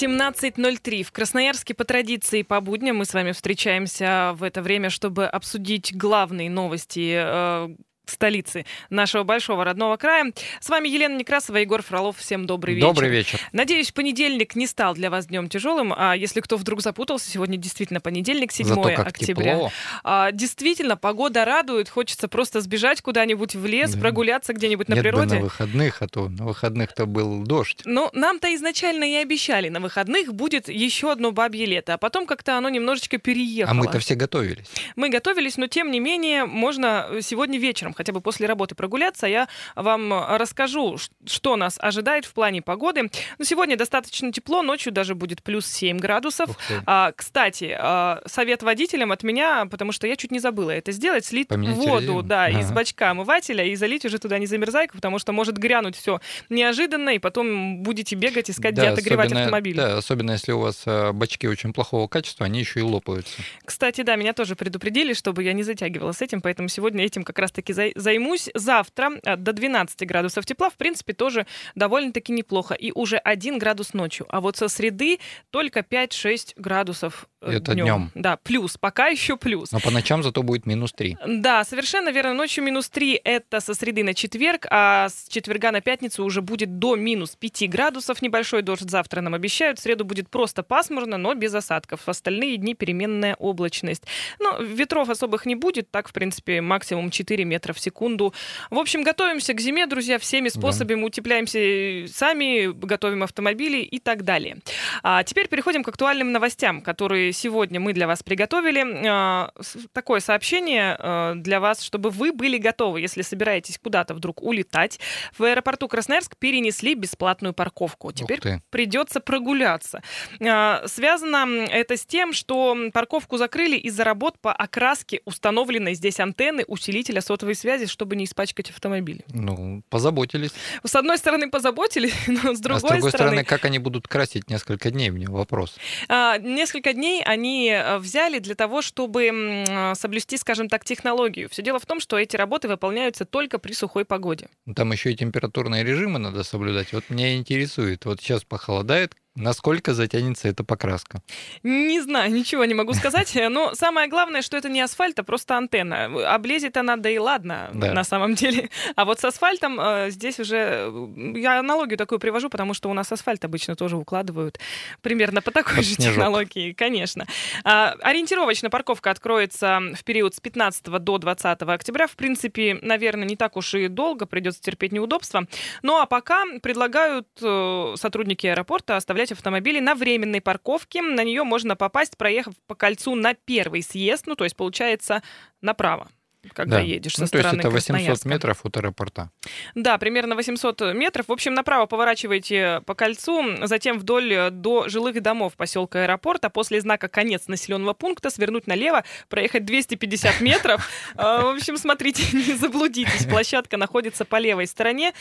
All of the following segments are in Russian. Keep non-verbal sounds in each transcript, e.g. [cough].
17.03. В Красноярске по традиции по будням мы с вами встречаемся в это время, чтобы обсудить главные новости э, столицы нашего большого родного края. С вами Елена Некрасова, Егор Фролов. Всем добрый вечер. Добрый вечер. Надеюсь, понедельник не стал для вас днем тяжелым. А если кто вдруг запутался, сегодня действительно понедельник, 7 Зато как октября. тепло. А, действительно, погода радует. Хочется просто сбежать куда-нибудь в лес, Да. прогуляться где-нибудь на Нет бы природе. на выходных, а то на выходных-то был дождь. Ну, нам-то изначально и обещали, на выходных будет еще одно бабье лето, а потом как-то оно немножечко переехало. А мы-то все готовились. Мы готовились, но тем не менее можно сегодня вечером, хотя бы после работы прогуляться. Я вам расскажу, что нас ожидает в плане погоды. Но сегодня достаточно тепло, ночью даже будет плюс 7 градусов. А, кстати, а, совет водителям от меня, потому что я чуть не забыла это сделать, слить Поменять воду, резину? да, из Ага. бачка омывателя и залить уже туда не замерзайку, потому что может грянуть все неожиданно, и потом будете бегать, искать, где Да, отогревать особенно- автомобиль. Да, особенно если у вас э, бачки очень плохого качества, они еще и лопаются. Кстати, да, меня тоже предупредили, чтобы я не затягивала с этим, поэтому сегодня этим как раз-таки зай- займусь. Завтра э, до 12 градусов тепла, в принципе, тоже довольно-таки неплохо. И уже 1 градус ночью. А вот со среды только 5-6 градусов Это днем. днем. Да, плюс, пока еще плюс. Но по ночам зато будет минус 3. Да, совершенно верно. Ночью минус 3 это со среды на четверг, а с четверга на пятницу уже будет до минус 5 градусов. Небольшой дождь завтра нам обещают. В среду будет просто пасмурно, но без осадков. В остальные дни переменная облачность. Ну, ветров особых не будет. Так, в принципе, максимум 4 метра в секунду. В общем, готовимся к зиме, друзья, всеми способами. Утепляемся сами, готовим автомобили и так далее. А теперь переходим к актуальным новостям, которые сегодня мы для вас приготовили. А, Такое сообщение а, для вас, чтобы вы были готовы, если собираетесь куда-то вдруг улетать. В аэропорту Красноярск перенесли бесплатную парковку. Теперь придется прогуляться. А, Связано это с тем, что парковку закрыли из-за работ по окраске установленной здесь антенны усилителя сотовой связи, чтобы не испачкать автомобиль. Ну, позаботились. С одной стороны, позаботились, [laughs] но с другой, а с другой стороны, как они будут красить несколько дней, мне вопрос. А, Несколько дней они э, взяли для того, чтобы э, соблюсти, скажем так, технологию. Все дело в том, что эти работы выполняются только при сухой погоде. Там еще и температурные режимы надо соблюдать. Вот меня интересует, вот сейчас похолодает, насколько затянется эта покраска. Не знаю, ничего не могу сказать. [laughs] Но самое главное, что это не асфальт, а просто антенна. Облезет она, да и ладно, Да. на самом деле. А вот с асфальтом э, здесь уже... э, Я аналогию такую привожу, потому что у нас асфальт обычно тоже укладывают примерно по такой Под же снежок. технологии, конечно. А, Ориентировочно парковка откроется в период с 15 до 20 октября. В принципе, наверное, не так уж и долго, придется терпеть неудобства. Ну а пока предлагают э, сотрудники аэропорта оставлять автомобили на временной парковке. На нее можно попасть, проехав по кольцу на первый съезд, ну то есть получается направо когда Да. едешь со Ну, то есть стороны это 800 Красноярска. метров от аэропорта. Да, примерно 800 метров. В общем, направо поворачиваете по кольцу, затем вдоль э, до жилых домов поселка аэропорт, а после знака «Конец населенного пункта» свернуть налево, проехать 250 [laughs] метров. А, В общем, смотрите, [laughs] не заблудитесь. Площадка находится по левой стороне.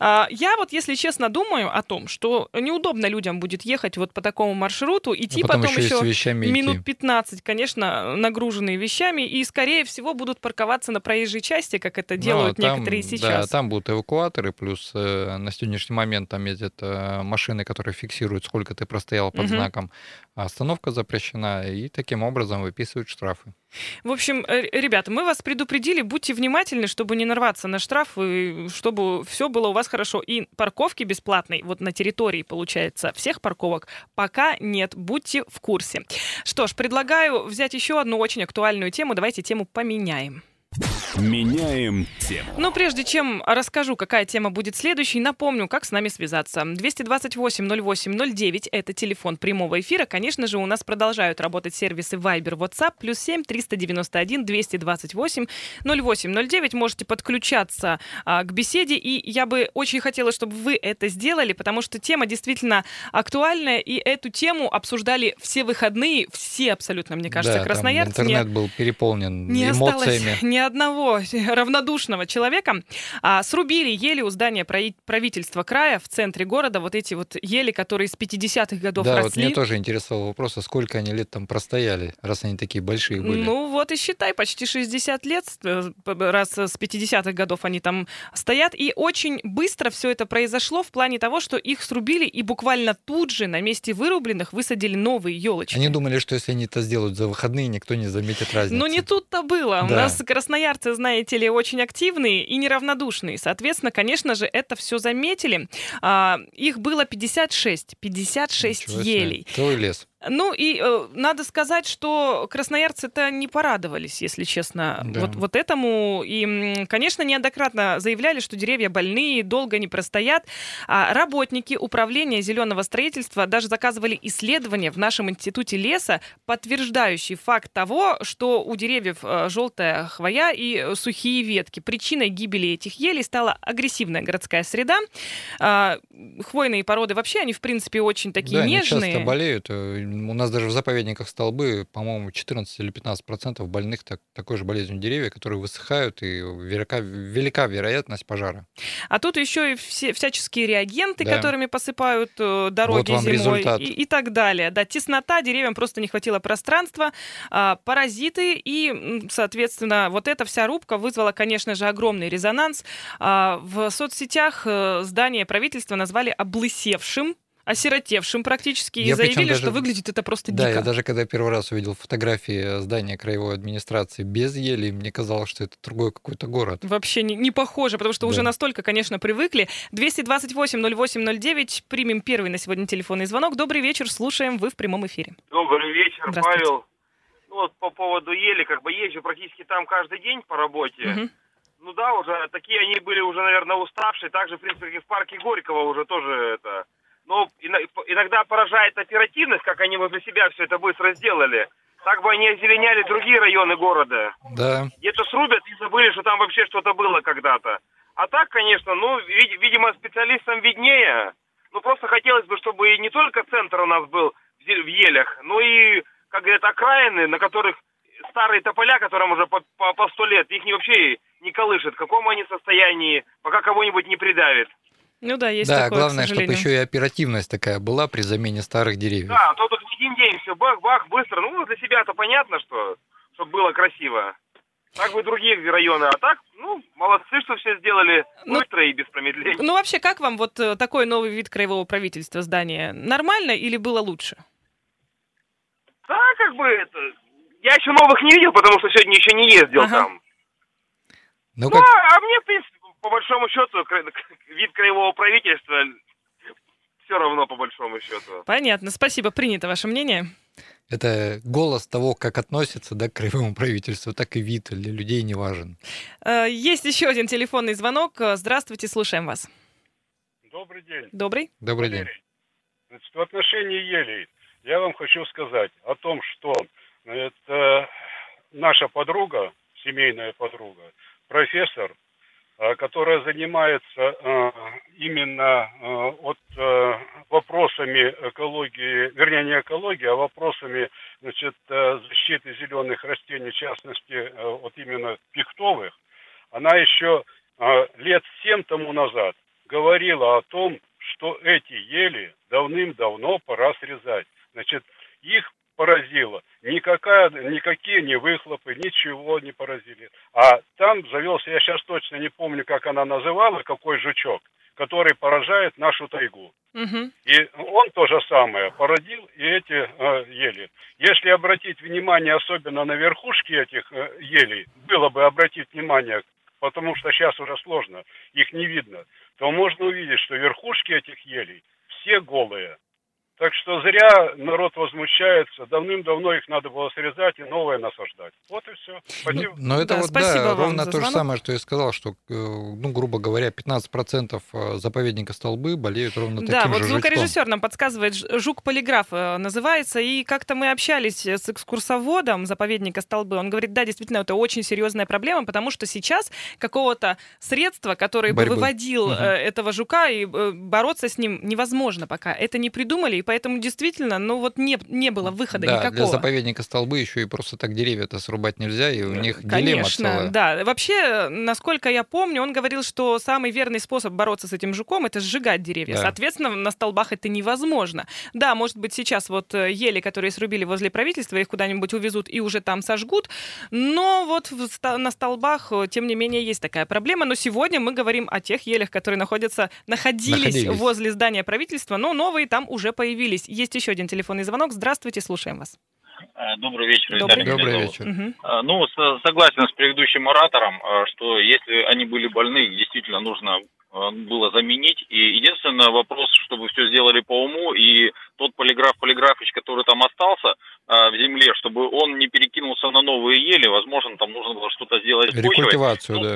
А, Я вот, если честно, думаю о том, что неудобно людям будет ехать вот по такому маршруту, идти а потом, еще, минут идти. 15, конечно, нагруженные вещами, и, скорее всего, будут парковаться на проезжей части, как это делают Ну, а там, некоторые Да, сейчас. там будут эвакуаторы, плюс э, на сегодняшний момент там ездят э, машины, которые фиксируют, сколько ты простоял под Мгм. знаком. Остановка запрещена, и таким образом выписывают штрафы. В общем, э, ребята, мы вас предупредили, будьте внимательны, чтобы не нарваться на штраф, и чтобы все было у вас хорошо. И парковки бесплатной, вот на территории, получается, всех парковок пока нет. Будьте в курсе. Что ж, предлагаю взять еще одну очень актуальную тему. Давайте тему поменяем. Меняем тему. Но прежде чем расскажу, какая тема будет следующей, напомню, как с нами связаться. 228-08-09 – это телефон прямого эфира. Конечно же, у нас продолжают работать сервисы Viber, WhatsApp, плюс 7 391 228 0809. Можете подключаться а, к беседе, и я бы очень хотела, чтобы вы это сделали, потому что тема действительно актуальная, и эту тему обсуждали все выходные, все абсолютно, мне кажется, да, красноярцы. не- интернет был переполнен не осталось эмоциями. [laughs] одного [laughs] равнодушного человека. А, срубили ели у здания правительства края в центре города вот эти вот ели, которые с 50-х годов да, росли. вот мне тоже интересовал вопрос, а сколько они лет там простояли, раз они такие большие были? Ну вот и считай, почти 60 лет, э, раз с 50-х годов они там стоят. И очень быстро все это произошло в плане того, что их срубили и буквально тут же на месте вырубленных высадили новые елочки. Они думали, что если они это сделают за выходные, никто не заметит разницы. Но не тут-то было. Да. У нас красноярцы, знаете ли, очень активные и неравнодушные. Соответственно, конечно же, это все заметили. А, их было 56. 56 елей. Целый лес. Ну и э, надо сказать, что красноярцы-то не порадовались, если честно, да. вот, вот этому. И, конечно, неоднократно заявляли, что деревья больные, долго не простоят. А работники управления зеленого строительства даже заказывали исследования в нашем институте леса, подтверждающие факт того, что у деревьев э, желтая хвоя и сухие ветки. Причиной гибели этих елей стала агрессивная городская среда. А, хвойные породы вообще, они, в принципе, очень такие да, нежные. Они часто болеют э, у нас даже в заповедниках столбы, по-моему, 14 или 15 процентов больных так, такой же болезнью деревья, которые высыхают, и велика, велика вероятность пожара. А тут еще и все, всяческие реагенты, да. которыми посыпают э, дороги вот зимой и, и так далее. Да, теснота, деревьям просто не хватило пространства, а, паразиты, и, соответственно, вот эта вся рубка вызвала, конечно же, огромный резонанс. А, в соцсетях э, здание правительства назвали облысевшим, осиротевшим практически, я и заявили, даже, что выглядит это просто да, дико. Да, я даже когда первый раз увидел фотографии здания краевой администрации без ели, мне казалось, что это другой какой-то город. Вообще не, не похоже, потому что да. уже настолько, конечно, привыкли. 228-08-09, примем первый на сегодня телефонный звонок. Добрый вечер, слушаем, вы в прямом эфире. Добрый вечер, Павел. Ну вот по поводу ели, как бы езжу практически там каждый день по работе. Угу. Ну да, уже такие они были уже, наверное, уставшие. Также, в принципе, в парке Горького уже тоже это но иногда поражает оперативность, как они возле себя все это быстро сделали. Так бы они озеленяли другие районы города. Да. Где-то срубят и забыли, что там вообще что-то было когда-то. А так, конечно, ну, вид- видимо, специалистам виднее. Ну, просто хотелось бы, чтобы не только центр у нас был в елях, но и, как говорят, окраины, на которых старые тополя, которым уже по, по, по сто лет, их вообще не колышет. В каком они состоянии, пока кого-нибудь не придавит. Ну да, есть да, такое, главное, чтобы еще и оперативность такая была при замене старых деревьев. Да, а то тут в один день все бах-бах, быстро. Ну, для себя-то понятно, что чтобы было красиво. Так бы другие районы, а так, ну, молодцы, что все сделали ну, быстро и без промедления. Ну, вообще, как вам вот э, такой новый вид краевого правительства здания? Нормально или было лучше? Да, как бы это... Я еще новых не видел, потому что сегодня еще не ездил ага. там. Ну, ну как... а, а мне, в принципе, по большому счету, вид краевого правительства все равно по большому счету. Понятно, спасибо, принято ваше мнение. Это голос того, как относятся да, к краевому правительству, так и вид для людей не важен. Э, есть еще один телефонный звонок. Здравствуйте, слушаем вас. Добрый день. Добрый. Добрый день. Значит, в отношении елей я вам хочу сказать о том, что это наша подруга, семейная подруга, профессор Э, которая занимается э, именно э, вот вопросами экологии, вернее не экологии, а вопросами значит, защиты зеленых растений, в частности вот именно пихтовых, она еще лет семь тому назад говорила о том, что эти ели давным-давно пора срезать. Значит, их поразило. Никакая, никакие не выхлопы, ничего не поразили. А там завелся, я сейчас точно не помню, как она называла, какой жучок, который поражает нашу тайгу. Угу. И он то же самое породил и эти э, ели. Если обратить внимание особенно на верхушки этих э, елей, было бы обратить внимание, потому что сейчас уже сложно, их не видно, то можно увидеть, что верхушки этих елей все голые. Так что зря народ возмущается. Давным-давно их надо было срезать и новое насаждать. Вот и все. Спасибо. Но, но это да, вот да, ровно то же самое, что я сказал, что, э, ну, грубо говоря, 15% э, заповедника столбы болеют ровно таким да, же вот звукорежиссер нам подсказывает, жук-полиграф э, называется, и как-то мы общались с экскурсоводом заповедника столбы. Он говорит, да, действительно, это очень серьезная проблема, потому что сейчас какого-то средства, которое Борьбы. бы выводил угу. этого жука и бороться с ним невозможно пока. Это не придумали, поэтому действительно, ну вот не, не было выхода да, никакого. для заповедника столбы еще и просто так деревья-то срубать нельзя, и у них дилемма Конечно, целая. да. Вообще, насколько я помню, он говорил, что самый верный способ бороться с этим жуком это сжигать деревья. Да. Соответственно, на столбах это невозможно. Да, может быть, сейчас вот э, ели, которые срубили возле правительства, их куда-нибудь увезут и уже там сожгут. Но вот на столбах, э, тем не менее, есть такая проблема. Но сегодня мы говорим о тех елях, которые находятся, находились, Находились. возле здания правительства, но новые там уже появились. Есть еще один телефонный звонок. Здравствуйте, слушаем вас. Э, Добрый вечер, Добрый. Добрый вечер. Э, Ну, со- согласен с предыдущим оратором, э, что если они были больны, их действительно нужно было заменить. И единственный вопрос, чтобы все сделали по уму, и тот полиграф Полиграфович, который там остался э, в земле, чтобы он не перекинулся на новые ели, возможно, там нужно было что-то сделать с почвой. Рекультивацию, Ну, да.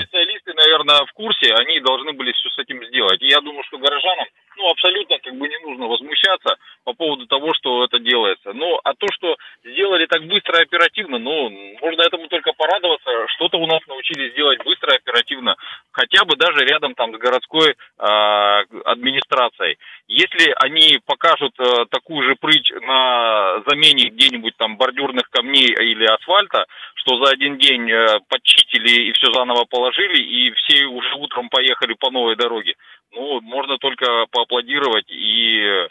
Специалисты, наверное, в курсе, они должны были все с этим сделать. И я думаю, что горожанам, ну, абсолютно как бы не нужно возмущаться по поводу того, что это делается. Ну, а то, что сделали так быстро и оперативно, ну, можно этому только порадоваться. Что-то у нас научились делать быстро и оперативно, хотя бы даже рядом там с городской а, администрацией. Если они покажут э, такую же прыть на замене где-нибудь там бордюрных камней или асфальта, что за один день э, подчистили и все заново положили, и все уже утром поехали по новой дороге, ну, можно только поаплодировать и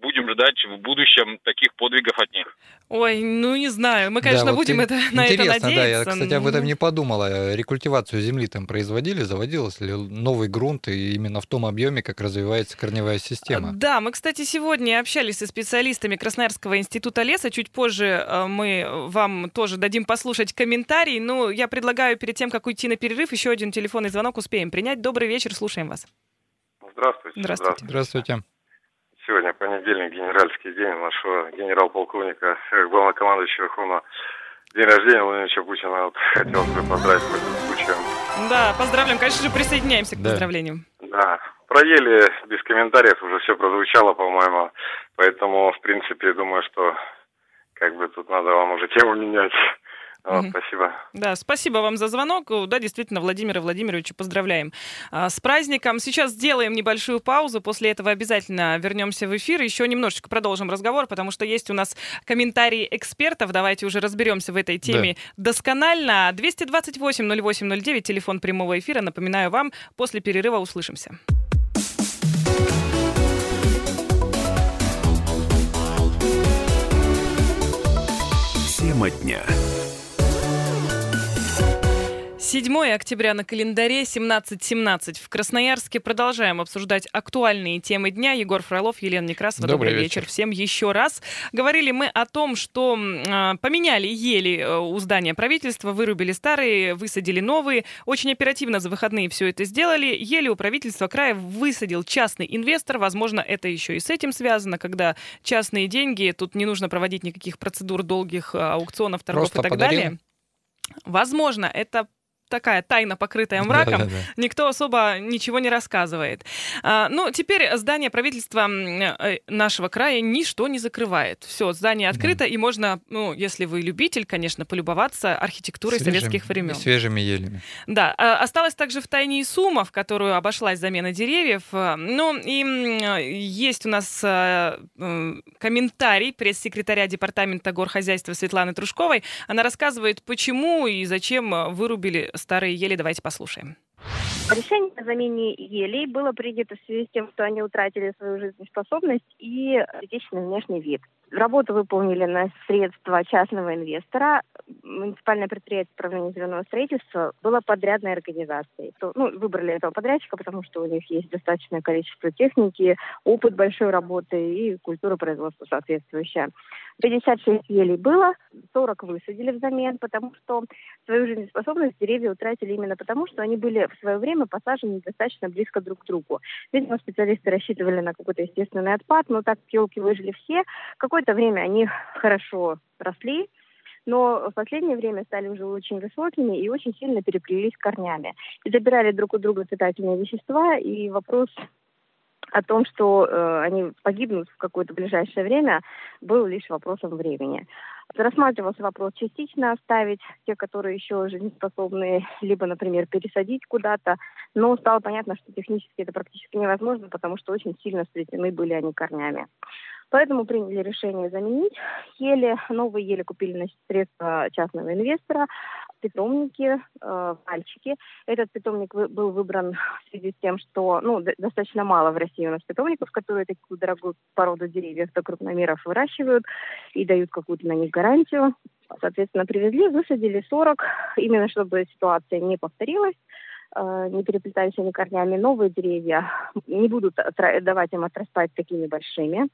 будем ждать в будущем таких подвигов от них. Ой, ну не знаю. Мы, конечно, Да, вот будем это, на это Интересно, надеяться. да, я, кстати, об этом не подумала. Рекультивацию земли там производили, заводилось ли новый грунт, и именно в том объеме, как развивается корневая система. Да, мы, кстати, сегодня общались со специалистами Красноярского института леса. Чуть позже э, мы вам тоже дадим послушать комментарий. Но я предлагаю перед тем, как уйти на перерыв, еще один телефонный звонок успеем принять. Добрый вечер, слушаем вас. Здравствуйте. Здравствуйте. Здравствуйте. Сегодня понедельник, генеральский день нашего генерал-полковника, э, главнокомандующего Верховного. День рождения Владимира Путина. Вот, хотелось бы поздравить по этим случаем. Да, поздравляем. Конечно же, присоединяемся к Да. поздравлениям. Да, проели без комментариев, уже все прозвучало, по-моему. Поэтому, в принципе, думаю, что как бы тут надо вам уже тему менять. Вот. Спасибо. Да, спасибо вам за звонок. Да, действительно, Владимира Владимировича поздравляем а, с праздником. Сейчас сделаем небольшую паузу. После этого обязательно вернемся в эфир. Еще немножечко продолжим разговор, потому что есть у нас комментарии экспертов. Давайте уже разберемся в этой теме досконально. 228-08-09, телефон прямого эфира. Напоминаю вам, после перерыва услышимся. Тема дня. 7 октября на календаре 17.17. В Красноярске продолжаем обсуждать актуальные темы дня. Егор Фролов, Елена Некрасова. Добрый Добрый вечер. вечер. Всем еще раз. Говорили мы о том, что а, поменяли ели э, у здания правительства, вырубили старые, высадили новые. Очень оперативно за выходные все это сделали. Ели у правительства края высадил частный инвестор. Возможно, это еще и с этим связано, когда частные деньги, тут не нужно проводить никаких процедур долгих а, аукционов, торгов Просто и так подарил? далее. Возможно, это такая тайна, покрытая [laughs] мраком, Да-да-да. никто особо ничего не рассказывает. А, ну, теперь здание правительства э, нашего края ничто не закрывает. Все, здание открыто, и можно, ну, если вы любитель, конечно, полюбоваться архитектурой Свежим- советских времен. Свежими елями. Да, а, осталась также в тайне и сумма, в которую обошлась замена деревьев. А, Ну, и есть у нас а, комментарий пресс-секретаря Департамента горхозяйства Светланы Трушковой. Она рассказывает, почему и зачем вырубили старые ели. Давайте послушаем. Решение о замене елей было принято в связи с тем, что они утратили свою жизнеспособность и критичный внешний вид. Работу выполнили на средства частного инвестора. Муниципальное предприятие управления зеленого строительства было подрядной организацией. Ну, выбрали этого подрядчика, потому что у них есть достаточное количество техники, опыт большой работы и культура производства соответствующая. 56 елей было, 40 высадили взамен, потому что свою жизнеспособность деревья утратили именно потому, что они были в свое время посажены достаточно близко друг к другу. Видимо, специалисты рассчитывали на какой-то естественный отпад, но так елки выжили все. Какое-то время они хорошо росли, но в последнее время стали уже очень высокими и очень сильно переплелись корнями. И забирали друг у друга питательные вещества, и вопрос о том, что э, они погибнут в какое-то ближайшее время, был лишь вопросом времени. Рассматривался вопрос частично оставить те, которые еще жизнеспособны, либо, например, пересадить куда-то, но стало понятно, что технически это практически невозможно, потому что очень сильно сплетены были они корнями. Поэтому приняли решение заменить ели. Новые ели купили на средства частного инвестора питомники, э, мальчики. Этот питомник был выбран в связи с тем, что ну, достаточно мало в России у нас питомников, которые такую дорогую породу деревьев до крупномеров выращивают и дают какую-то на них гарантию. Соответственно, привезли, высадили 40, именно чтобы ситуация не повторилась э, не переплетались они корнями, новые деревья не будут давать им отрастать такими большими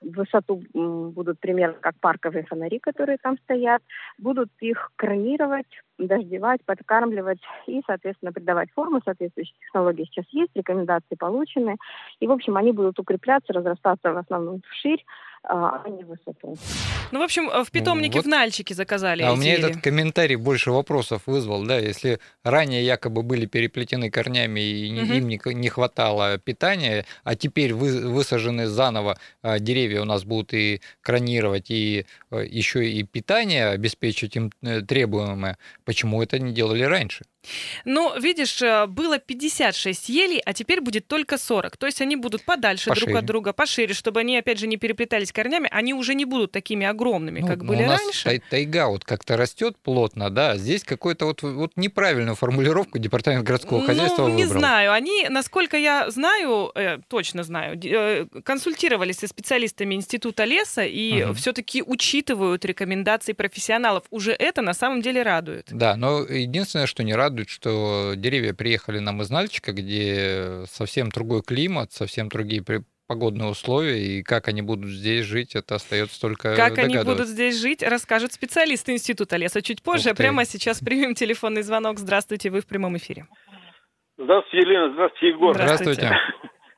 высоту будут примерно как парковые фонари, которые там стоят, будут их кронировать, дождевать, подкармливать и, соответственно, придавать форму. Соответствующие технологии сейчас есть, рекомендации получены. И, в общем, они будут укрепляться, разрастаться в основном вширь, а, а не высоту. Ну, в общем, в питомнике вот. в Нальчике заказали. А у меня этот комментарий больше вопросов вызвал, да, если ранее якобы были переплетены корнями и угу. им не, не хватало питания, а теперь вы, высажены заново а, деревья у нас будут и кронировать, и э, еще и питание обеспечивать им э, требуемое, Почему это не делали раньше? Ну, видишь, э, было 56 елей, а теперь будет только 40. То есть они будут подальше пошире. друг от друга, пошире, чтобы они, опять же, не переплетались корнями. Они уже не будут такими огромными, ну, как были у нас раньше. тайга вот как-то растет плотно, да. Здесь какую-то вот, вот неправильную формулировку департамент городского ну, хозяйства не выбрал. знаю. Они, насколько я знаю, э, точно знаю, э, консультировались со специалистами Института леса и угу. все-таки учитывают рекомендации профессионалов. Уже это на самом деле радует. Да, но единственное, что не радует, радует, что деревья приехали нам из Нальчика, где совсем другой климат, совсем другие погодные условия, и как они будут здесь жить, это остается только Как они будут здесь жить, расскажет специалист Института леса чуть позже. А прямо сейчас примем телефонный звонок. Здравствуйте, вы в прямом эфире. Здравствуйте, Елена. Здравствуйте, Егор. Здравствуйте.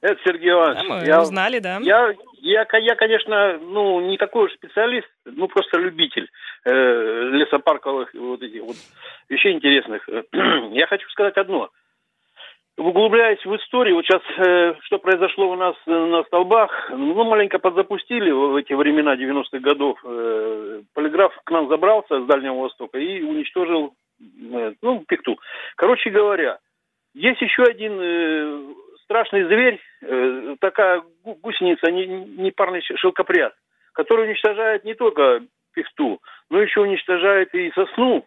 Это Сергей Иванович. Да, мы я, узнали, да. Я, я, я, конечно, ну, не такой уж специалист, ну, просто любитель э, лесопарковых вот этих вот вещей интересных. [clears throat] я хочу сказать одно. Углубляясь в историю, вот сейчас, э, что произошло у нас на столбах, ну, маленько подзапустили в эти времена 90-х годов. Э, полиграф к нам забрался с Дальнего Востока и уничтожил, э, ну, пикту. Короче говоря, есть еще один э, страшный зверь, э, такая гусеница, не, парный шелкопряд, который уничтожает не только пихту, но еще уничтожает и сосну,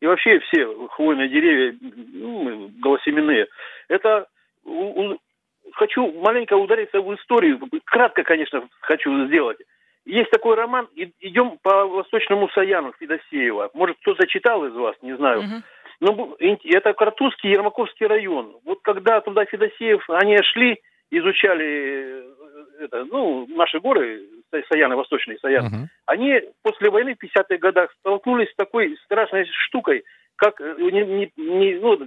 и вообще все хвойные деревья, ну, голосеменные. Это хочу маленько удариться в историю, кратко, конечно, хочу сделать. Есть такой роман, идем по Восточному Саяну Федосеева. Может, кто-то читал из вас, не знаю. Uh-huh. Ну, это Картузский, Ермаковский район. Вот когда туда Федосеев, они шли, изучали э, это, ну, наши горы, Саяны, восточные Саяны, uh-huh. они после войны в 50-х годах столкнулись с такой страшной штукой, как э, не, не, не, ну,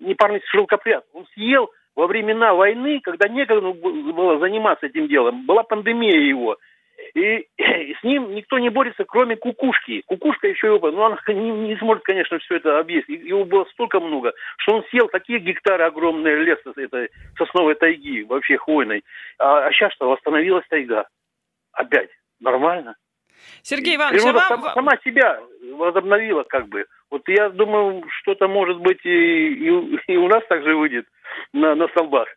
непарный шелкопряд. Он съел во времена войны, когда некогда было заниматься этим делом. Была пандемия его. И, и с ним никто не борется, кроме кукушки. Кукушка еще его, ну, она не, не сможет, конечно, все это объесть. Его было столько много, что он съел такие гектары огромные леса этой сосновой тайги, вообще хвойной. А, а сейчас что, восстановилась тайга. Опять. Нормально. Сергей Иванович, Природа а вам... сама, сама себя возобновила как бы. Вот я думаю, что-то может быть и, и, [laughs] и у нас также выйдет на, на столбах.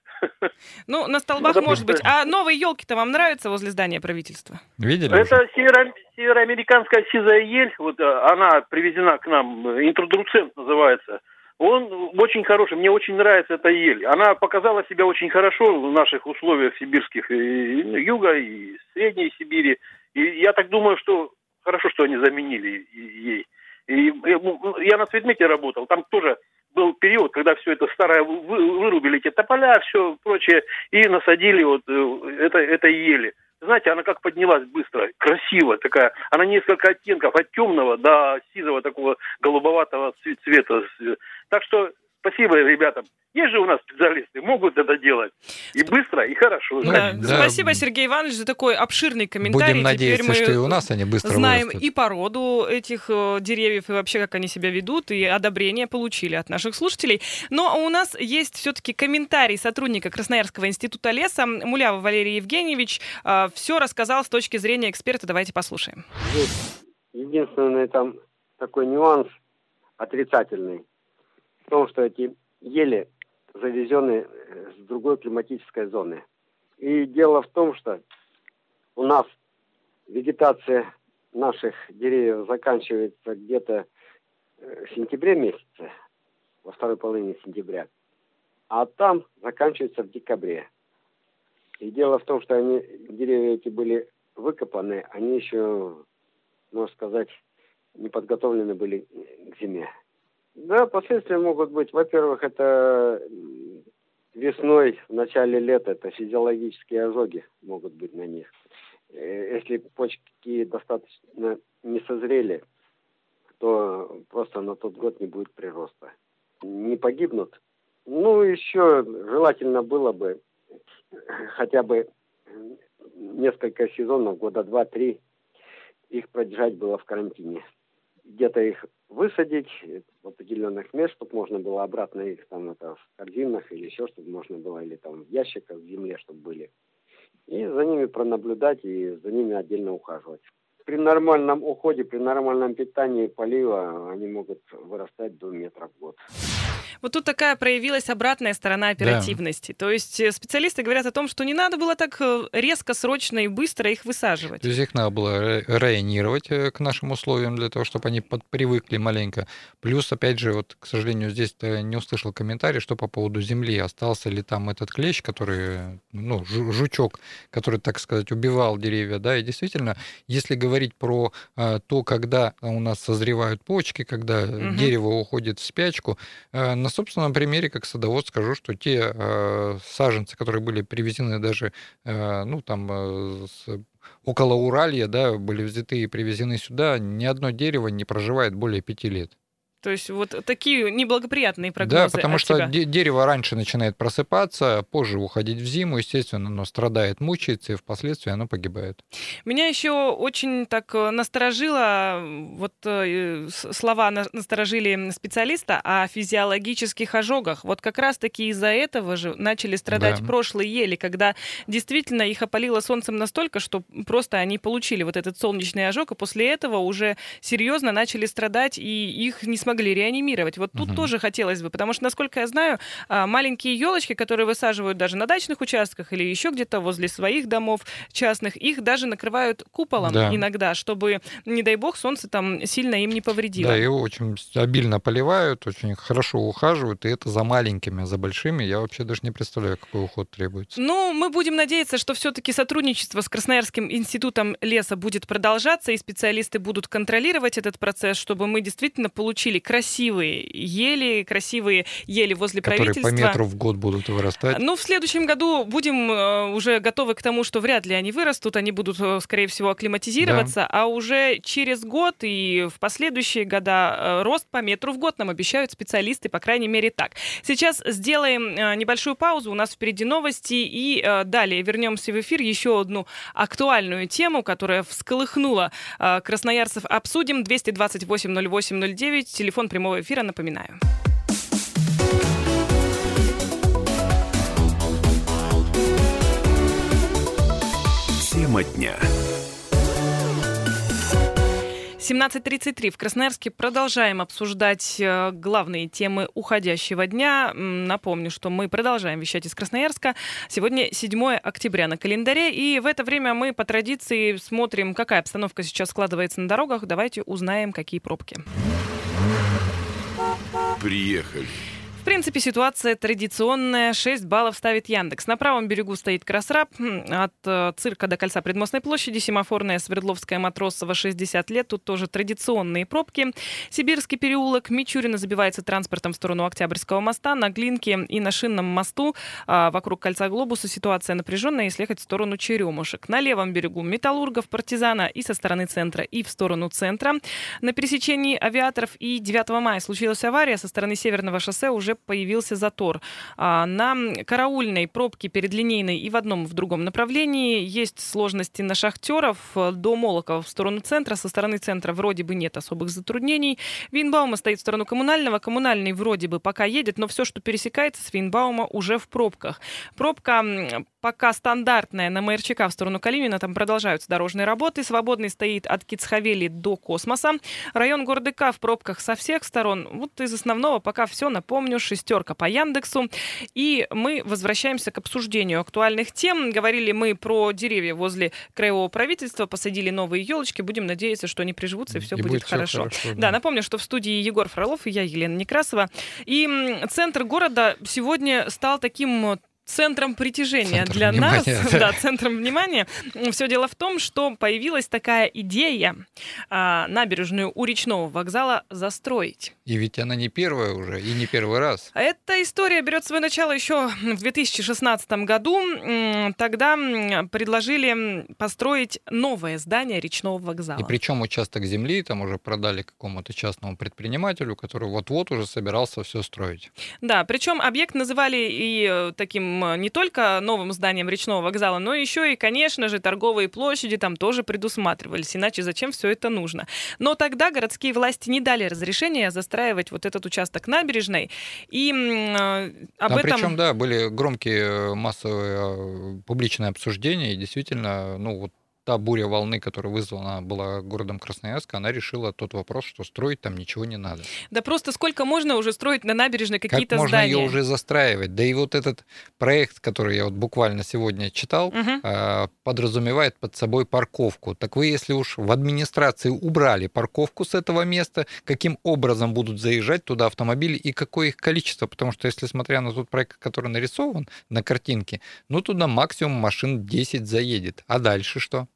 Ну, на столбах ну, может быть. А новые елки-то вам нравятся возле здания правительства? Видели? Это северо- североамериканская сизая ель. Вот э, она привезена к нам. Интродуцент называется. Он очень хороший, мне очень нравится эта ель. Она показала себя очень хорошо в наших условиях сибирских, и юга, и средней Сибири. И я так думаю, что хорошо, что они заменили ей. И ну, я на Цветмете работал, там тоже был период, когда все это старое вырубили, эти тополя, все прочее, и насадили вот э, это, это ели. Знаете, она как поднялась быстро, красиво такая. Она несколько оттенков от темного до сизого такого голубоватого цвета. Так что спасибо ребятам. Есть же у нас специалисты, могут это делать. И быстро, и хорошо. Да. Да. Спасибо, Сергей Иванович, за такой обширный комментарий. Будем надеяться, Теперь мы что и у нас они быстро знаем вырастут. и породу этих э, деревьев, и вообще, как они себя ведут, и одобрение получили от наших слушателей. Но у нас есть все-таки комментарий сотрудника Красноярского института леса Мулява Валерий Евгеньевич. Э, Все рассказал с точки зрения эксперта. Давайте послушаем. Единственный там такой нюанс отрицательный в том, что эти ели завезены э, с другой климатической зоны. И дело в том, что у нас вегетация наших деревьев заканчивается где-то э, в сентябре месяце, во второй половине сентября, а там заканчивается в декабре. И дело в том, что они, деревья эти были выкопаны, они еще, можно сказать, не подготовлены были к зиме. Да, последствия могут быть. Во-первых, это весной, в начале лета, это физиологические ожоги могут быть на них. Э, если почки достаточно не созрели, то просто на тот год не будет прироста. Не погибнут. Ну, еще желательно было бы хотя бы несколько сезонов, года два-три, их продержать было в карантине. Где-то их высадить в определенных мест, чтобы можно было обратно их там это в корзинах или еще, чтобы можно было, или там в ящиках в земле, чтобы были. И за ними пронаблюдать и за ними отдельно ухаживать. При нормальном уходе, при нормальном питании полива они могут вырастать до метра в год. Вот тут такая проявилась обратная сторона оперативности. Да. То есть э, специалисты говорят о том, что не надо было так э, резко, срочно и быстро их высаживать. То есть их надо было районировать э, к нашим условиям для того, чтобы они подпривыкли маленько. Плюс, опять же, вот, к сожалению, здесь не услышал комментарий, что по поводу земли. Остался ли там этот клещ, который, ну, жучок, который, так сказать, убивал деревья, да, и действительно, если говорить про то, когда у нас созревают почки, когда угу. дерево уходит в спячку, на собственном примере, как садовод, скажу, что те э, саженцы, которые были привезены даже, э, ну, там, э, с около Уралья, да, были взяты и привезены сюда, ни одно дерево не проживает более пяти лет. То есть вот такие неблагоприятные прогнозы. Да, потому от что тебя. дерево раньше начинает просыпаться, позже уходить в зиму, естественно, оно страдает, мучается, и впоследствии оно погибает. Меня еще очень так э, насторожило, вот э, слова насторожили специалиста о физиологических ожогах. Вот как раз-таки из-за этого же начали страдать да. прошлые ели, когда действительно их опалило солнцем настолько, что просто они получили вот этот солнечный ожог, и после этого уже серьезно начали страдать, и их не смогли реанимировать. Вот тут угу. тоже хотелось бы, потому что, насколько я знаю, а, маленькие елочки, которые высаживают даже на дачных участках или еще где-то возле своих домов частных, их даже накрывают куполом да. иногда, чтобы, не дай бог, солнце там сильно им не повредило. Да, его очень обильно поливают, очень хорошо ухаживают, и это за маленькими, за большими я вообще даже не представляю, какой уход требуется. Ну, мы будем надеяться, что все-таки сотрудничество с Красноярским институтом леса будет продолжаться, и специалисты будут контролировать этот процесс, чтобы мы действительно получили красивые ели, красивые ели возле Которые правительства. по метру в год будут вырастать. Ну, в следующем году будем э, уже готовы к тому, что вряд ли они вырастут, они будут, э, скорее всего, акклиматизироваться, да. а уже через год и в последующие года э, рост по метру в год нам обещают специалисты, по крайней мере, так. Сейчас сделаем небольшую паузу, у нас впереди новости, и далее вернемся в эфир. Еще одну актуальную тему, которая всколыхнула красноярцев, обсудим. 228 08 09 Телефон прямого эфира, напоминаю. Тема дня. 17.33 в Красноярске продолжаем обсуждать э, главные темы уходящего дня. Напомню, что мы продолжаем вещать из Красноярска. Сегодня 7 октября на календаре, и в это время мы по традиции смотрим, какая обстановка сейчас складывается на дорогах. Давайте узнаем, какие пробки. Приехали. Принципе, ситуация традиционная. 6 баллов ставит Яндекс. На правом берегу стоит Красраб. От э, цирка до кольца Предмостной площади. Семафорная Свердловская Матросова 60 лет. Тут тоже традиционные пробки. Сибирский переулок. Мичурина забивается транспортом в сторону Октябрьского моста. На Глинке и на Шинном мосту а, вокруг кольца Глобуса ситуация напряженная, если ехать в сторону Черемушек. На левом берегу Металлургов, Партизана и со стороны центра, и в сторону центра. На пересечении авиаторов и 9 мая случилась авария. Со стороны Северного шоссе уже появился затор. А, на караульной пробке перед линейной и в одном, и в другом направлении есть сложности на шахтеров до Молокова в сторону центра. Со стороны центра вроде бы нет особых затруднений. Винбаума стоит в сторону коммунального. Коммунальный вроде бы пока едет, но все, что пересекается с Винбаума, уже в пробках. Пробка пока стандартная на МРЧК в сторону Калинина. Там продолжаются дорожные работы. Свободный стоит от Кицхавели до Космоса. Район города К в пробках со всех сторон. Вот из основного пока все. Напомню, шестерка по Яндексу. И мы возвращаемся к обсуждению актуальных тем. Говорили мы про деревья возле краевого правительства. Посадили новые елочки. Будем надеяться, что они приживутся и все И будет, будет всё хорошо. хорошо, да. да. напомню, что в студии Егор Фролов и я, Елена Некрасова. И центр города сегодня стал таким центром притяжения Центр для внимания, [laughs] нас, да. центром внимания. Все дело в том, что появилась такая идея а, набережную у речного вокзала застроить. И ведь она не первая уже, и не первый раз. Эта история берет свое начало еще в 2016 году. Тогда предложили построить новое здание речного вокзала. И причем участок земли там уже продали какому-то частному предпринимателю, который вот-вот уже собирался все строить. Да, причем объект называли и э, таким э, не только новым зданием речного вокзала, но еще и, конечно же, торговые площади там тоже предусматривались. Иначе зачем все это нужно? Но тогда городские власти не дали разрешения застраивать вот этот участок набережной. И э, об Там этом... причем, да, были громкие э, массовые э, публичные обсуждения, и действительно, ну вот та буря волны, которая вызвана была городом Красноярск, она решила тот вопрос, что строить там ничего не надо. Да просто сколько можно уже строить на набережной Как какие-то можно здания? ее уже застраивать? Да и вот этот проект, который я вот буквально сегодня читал, э, подразумевает под собой парковку. Так вы, если уж в администрации убрали парковку с этого места, каким образом будут заезжать туда автомобили и какое их количество? Потому что если смотря на тот проект, который нарисован на картинке, ну туда максимум машин 10 заедет. А дальше что?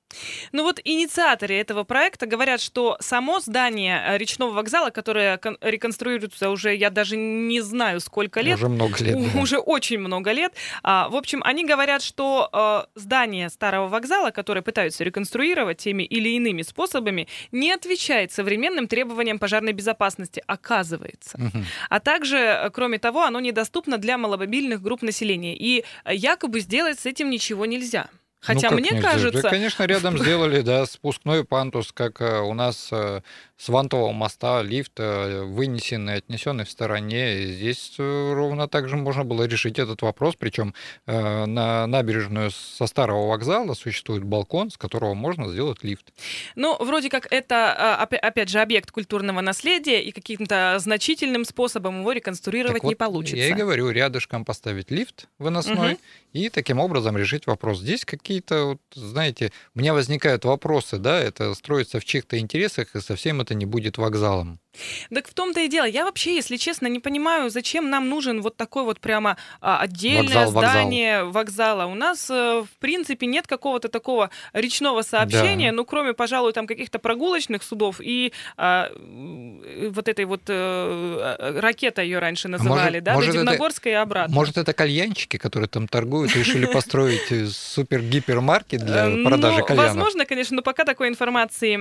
Ну вот инициаторы этого проекта говорят, что само здание э, речного вокзала, которое кон- реконструируется уже, я даже не знаю, сколько лет, Уже много лет. у- да. уже очень много лет. А, в общем, они говорят, что э, здание старого вокзала, которое пытаются реконструировать теми или иными способами, не отвечает современным требованиям пожарной безопасности, оказывается. Мгм. А также, э, кроме того, оно недоступно для маломобильных групп населения. И якобы сделать с этим ничего нельзя. Хотя Ну, мне нельзя? кажется... Да, конечно, рядом [laughs] сделали, да, спускной пандус, как э, у нас э, с вантового моста лифт э, вынесенный, отнесенный в стороне. И здесь э, ровно так же можно было решить этот вопрос. Причем э, на набережную со старого вокзала существует балкон, с которого можно сделать лифт. Ну, вроде как это, а, опя- опять же, объект культурного наследия, и каким-то значительным способом его реконструировать Так не вот, получится. Я и говорю, рядышком поставить лифт выносной Мгм. и таким образом решить вопрос. Здесь какие-то, вот, знаете, у меня возникают вопросы, да, это строится в чьих-то интересах, и совсем это не будет вокзалом. Так в том-то и дело. Я вообще, если честно, не понимаю, зачем нам нужен вот такой вот прямо а, отдельное Вокзал, вокзал. здание вокзала. У нас, э, в принципе, нет какого-то такого речного сообщения, Да. ну, кроме, пожалуй, там каких-то прогулочных судов и а, вот этой вот э, э, ракета ее раньше называли, да, может, до это- Дивногорска и обратно. Может, это кальянчики, которые там торгуют, решили построить супер-гипермаркет для продажи ну, кальянов? Возможно, конечно, но пока такой информации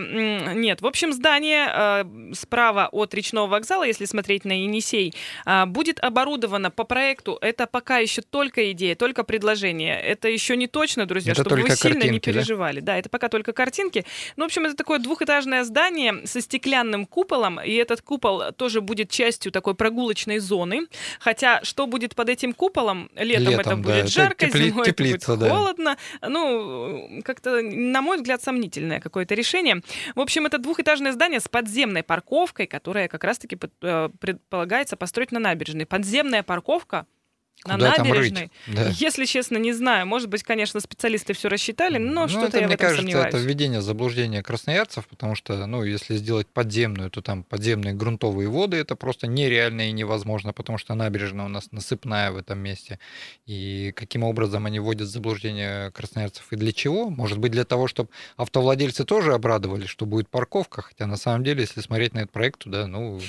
нет. В общем, здание э, справа от речного вокзала, если смотреть на Енисей, а, будет оборудовано по проекту. Это пока еще только идея, только предложение. Это еще не точно, друзья, Это чтобы вы сильно не картинки, да? переживали. Да? это пока только картинки. Ну, в общем, это такое двухэтажное здание со стеклянным куполом, и этот купол тоже будет частью такой прогулочной зоны. Хотя, что будет под этим куполом? Летом, это Летом, да, будет это жарко, тепли- зимой теплица, это да. будет холодно. Ну, как-то, на мой взгляд, сомнительное какое-то решение. В общем, это двухэтажное здание с подземной парковкой, которая как раз-таки э, предполагается построить на набережной. Подземная парковка на Куда набережной. Да. Если честно, не знаю. Может быть, конечно, специалисты все рассчитали, но Ну, что-то это, я в мне этом кажется, сомневаюсь. это введение в заблуждение красноярцев, потому что, ну, если сделать подземную, то там подземные грунтовые воды, это просто нереально и невозможно, потому что набережная у нас насыпная в этом месте. И каким образом они вводят в заблуждение красноярцев и для чего? Может быть, для того, чтобы автовладельцы тоже обрадовались, что будет парковка, хотя на самом деле, если смотреть на этот проект, туда, ну,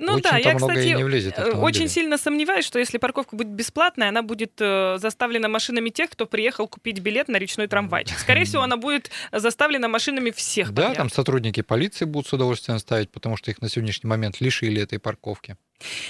Ну да, я, кстати, не влезет э, очень сильно сомневаюсь, что если парковка будет бесплатная, она будет э, заставлена машинами тех, кто приехал купить билет на речной трамвайчик. Скорее всего, она [laughs] будет заставлена машинами всех Да, подряд. там сотрудники полиции будут с удовольствием ставить, потому что их на сегодняшний момент лишили этой парковки.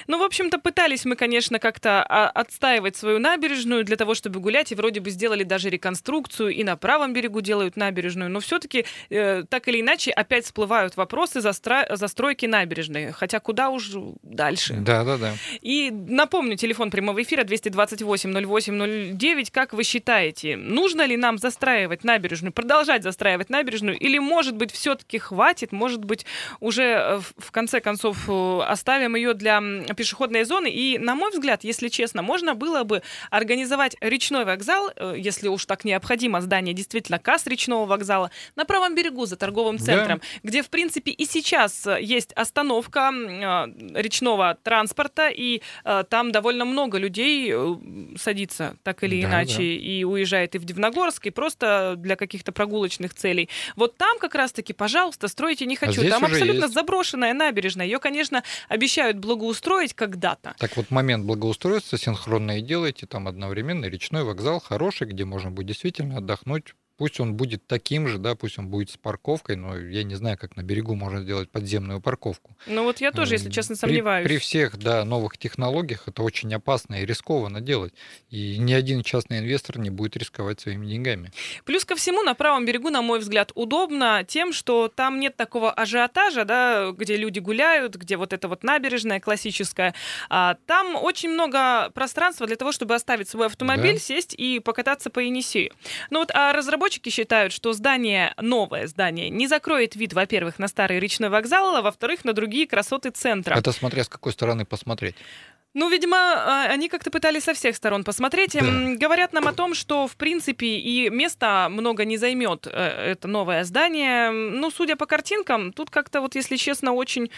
Ну, в общем-то, пытались мы, конечно, как-то а, отстаивать свою набережную для того, чтобы гулять, и вроде бы сделали даже реконструкцию, и на правом берегу делают набережную, но все-таки э, так или иначе опять всплывают вопросы застро- застройки набережной, хотя куда уж дальше. Да, да, да. И напомню, телефон прямого эфира 228-08-09, как вы считаете, нужно ли нам застраивать набережную, продолжать застраивать набережную, или, может быть, все-таки хватит, может быть, уже э, в конце концов э, оставим ее для пешеходные зоны. И, на мой взгляд, если честно, можно было бы организовать речной вокзал, э, если уж так необходимо, здание действительно касс речного вокзала, на правом берегу за торговым центром, да. где, в принципе, и сейчас э, есть остановка э, речного транспорта, и там довольно много людей садится так или да, иначе да. и уезжает и в Дивногорск, и просто для каких-то прогулочных целей. Вот там как раз-таки, пожалуйста, стройте не а хочу. А там абсолютно есть. заброшенная набережная. Ее, конечно, обещают благоустроить благоустроить когда-то. Так вот, момент благоустройства синхронно и делайте там одновременно речной вокзал хороший, где можно будет действительно отдохнуть Пусть он будет таким же, да, пусть он будет с парковкой, но я не знаю, как на берегу можно сделать подземную парковку. Ну вот я тоже, если честно, сомневаюсь. При, при всех, да, новых технологиях это очень опасно и рискованно делать. И ни один частный инвестор не будет рисковать своими деньгами. Плюс ко всему, на правом берегу, на мой взгляд, удобно тем, что там нет такого ажиотажа, да, где люди гуляют, где вот это вот набережная классическая. А, там очень много пространства для того, чтобы оставить свой автомобиль, да. сесть и покататься по Енисею. Ну вот, а разработчики Разработчики считают, что здание, новое здание, не закроет вид, во-первых, на старый речной вокзал, а во-вторых, на другие красоты центра. Это смотря с какой стороны посмотреть. Ну, видимо, а, они как-то пытались со всех сторон посмотреть. Да. Говорят нам о том, что, в принципе, и места много не займет э, это новое здание. Ну, судя по картинкам, тут как-то, вот, если честно, очень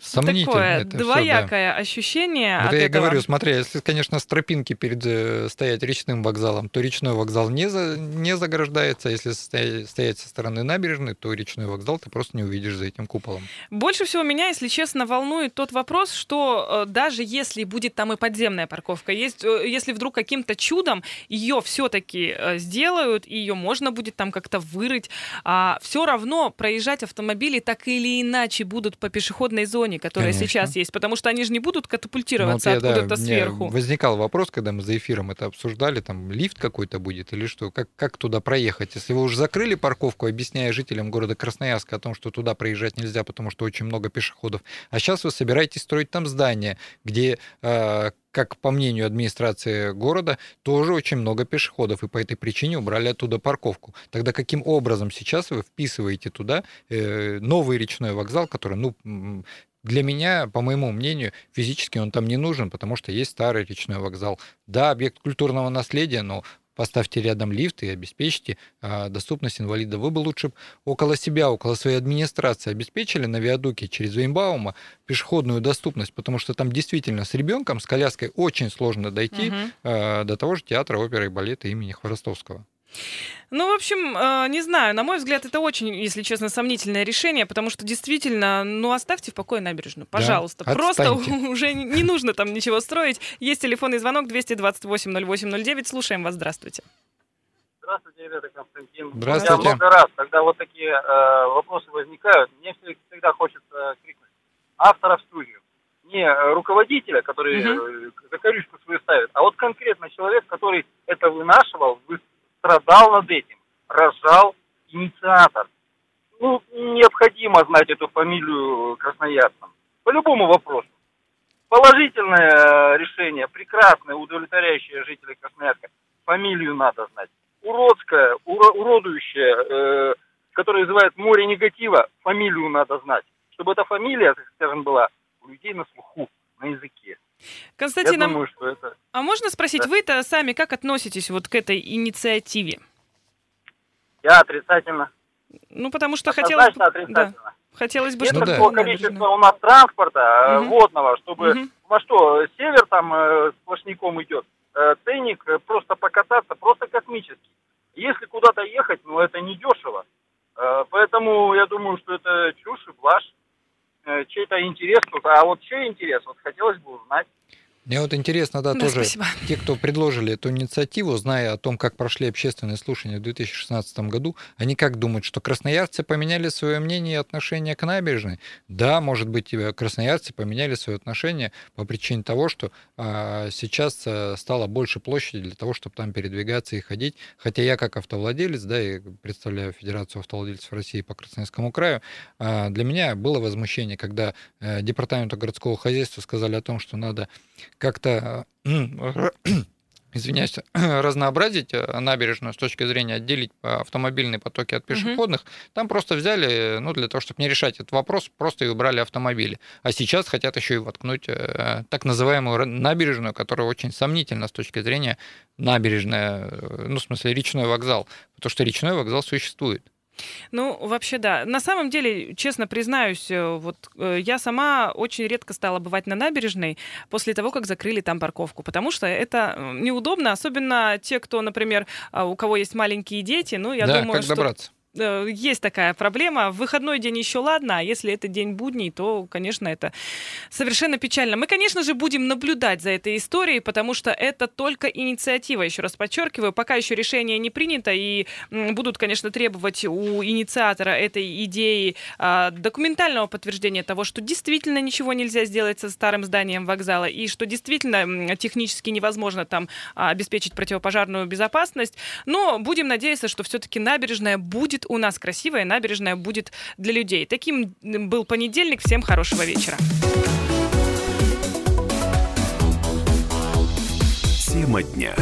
Сомнительно такое это двоякое все, да. ощущение. Вот от я этого. говорю, смотри, если, конечно, с тропинки перед э, стоять речным вокзалом, то речной вокзал не, за, не заграждается. Если стоять, стоять со стороны набережной, то речной вокзал ты просто не увидишь за этим куполом. Больше всего меня, если честно, волнует тот вопрос, что э, даже если будет там и подземная парковка, есть, э, если вдруг каким-то чудом ее все-таки э, сделают, и ее можно будет там как-то вырыть, а все равно проезжать автомобили так или иначе будут по пешеходной зоне зоне, которая Конечно. сейчас есть, потому что они же не будут катапультироваться ну, вот откуда-то да, сверху. Возникал вопрос, когда мы за эфиром это обсуждали, там лифт какой-то будет или что, как, как туда проехать? Если вы уже закрыли парковку, объясняя жителям города Красноярска о том, что туда проезжать нельзя, потому что очень много пешеходов, а сейчас вы собираетесь строить там здание, где э, как по мнению администрации города, тоже очень много пешеходов, и по этой причине убрали оттуда парковку. Тогда каким образом сейчас вы вписываете туда э, новый речной вокзал, который, ну, для меня, по моему мнению, физически он там не нужен, потому что есть старый речной вокзал. Да, объект культурного наследия, но поставьте рядом лифт и обеспечьте а, доступность инвалидов. Вы бы лучше около себя, около своей администрации обеспечили на виадуке через Вейнбаума пешеходную доступность, потому что там действительно с ребенком, с коляской очень сложно дойти угу. до того же театра оперы и балета имени Хворостовского. Ну, в общем, э, не знаю, на мой взгляд, это очень, если честно, сомнительное решение, потому что действительно, ну, оставьте в покое набережную, пожалуйста. Да, Просто [laughs] уже не нужно там ничего строить. Есть телефонный звонок 228-08-09. Слушаем вас, здравствуйте. Здравствуйте, ребята, Константин. Здравствуйте. Я много раз, когда вот такие э, вопросы возникают, мне всегда хочется крикнуть автора в студию. Не руководителя, который угу. закорючку свою ставит, а вот конкретно человек, который это вынашивал, страдал над этим, рожал инициатор. Ну, необходимо знать эту фамилию красноярцам. По любому вопросу. Положительное э, решение, прекрасное, удовлетворяющее жителей Красноярска. Фамилию надо знать. Уродское, уро, уродующее, э, которое вызывает море негатива, фамилию надо знать. Чтобы эта фамилия, так скажем, была у людей на слуху, на языке. Константин, Я думаю, что это... а можно спросить, да. вы-то сами как относитесь вот к этой инициативе? Я отрицательно. Ну, потому что хотелось... отрицательно. Да. Хотелось бы, Нет чтобы... такого количества у нас транспорта угу. водного, чтобы... Угу. Ну что, север там э, сплошняком идет, э, ценник э, просто покататься, просто космический. Если куда-то ехать, ну это не дешево. Э, поэтому я думаю, что это чушь и блажь. Э, чей-то интерес. А вот чей интерес, вот хотелось бы узнать. Мне вот интересно, да, Да, тоже спасибо. те, кто предложили эту инициативу, зная о том, как прошли общественные слушания в 2016 году, они как думают, что красноярцы поменяли свое мнение и отношение к набережной? Да, может быть, и красноярцы поменяли свое отношение по причине того, что а, сейчас а, стало больше площади для того, чтобы там передвигаться и ходить. Хотя я как автовладелец, да, и представляю Федерацию автовладельцев России по Красноярскому краю, а, для меня было возмущение, когда а, департаменту городского хозяйства сказали о том, что надо как-то, э, [clears throat] извиняюсь, [clears throat] разнообразить э, набережную с точки зрения отделить э, автомобильные потоки от пешеходных, там просто взяли, ну, для того, чтобы не решать этот вопрос, просто и убрали автомобили. А сейчас хотят еще и воткнуть э, так называемую набережную, которая очень сомнительна с точки зрения набережная, ну, в смысле, речной вокзал, потому что речной вокзал существует. Ну, вообще, да. На самом деле, честно признаюсь, э, вот э, я сама очень редко стала бывать на набережной после того, как закрыли там парковку, потому что это э, неудобно, особенно те, кто, например, а, у кого есть маленькие дети, ну, я да, думаю, как что... добраться? Э, есть такая проблема. В выходной день еще ладно, а если это день будний, то, конечно, это совершенно печально. Мы, конечно же, будем наблюдать за этой историей, потому что это только инициатива, еще раз подчеркиваю, пока еще решение не принято, и будут, конечно, требовать у инициатора этой идеи а, документального подтверждения того, что действительно ничего нельзя сделать со старым зданием вокзала, и что действительно технически невозможно там а, обеспечить противопожарную безопасность. Но будем надеяться, что все-таки набережная будет у нас красивая, набережная будет для людей. Таким был понедельник. Всем хорошего вечера. Тема дня.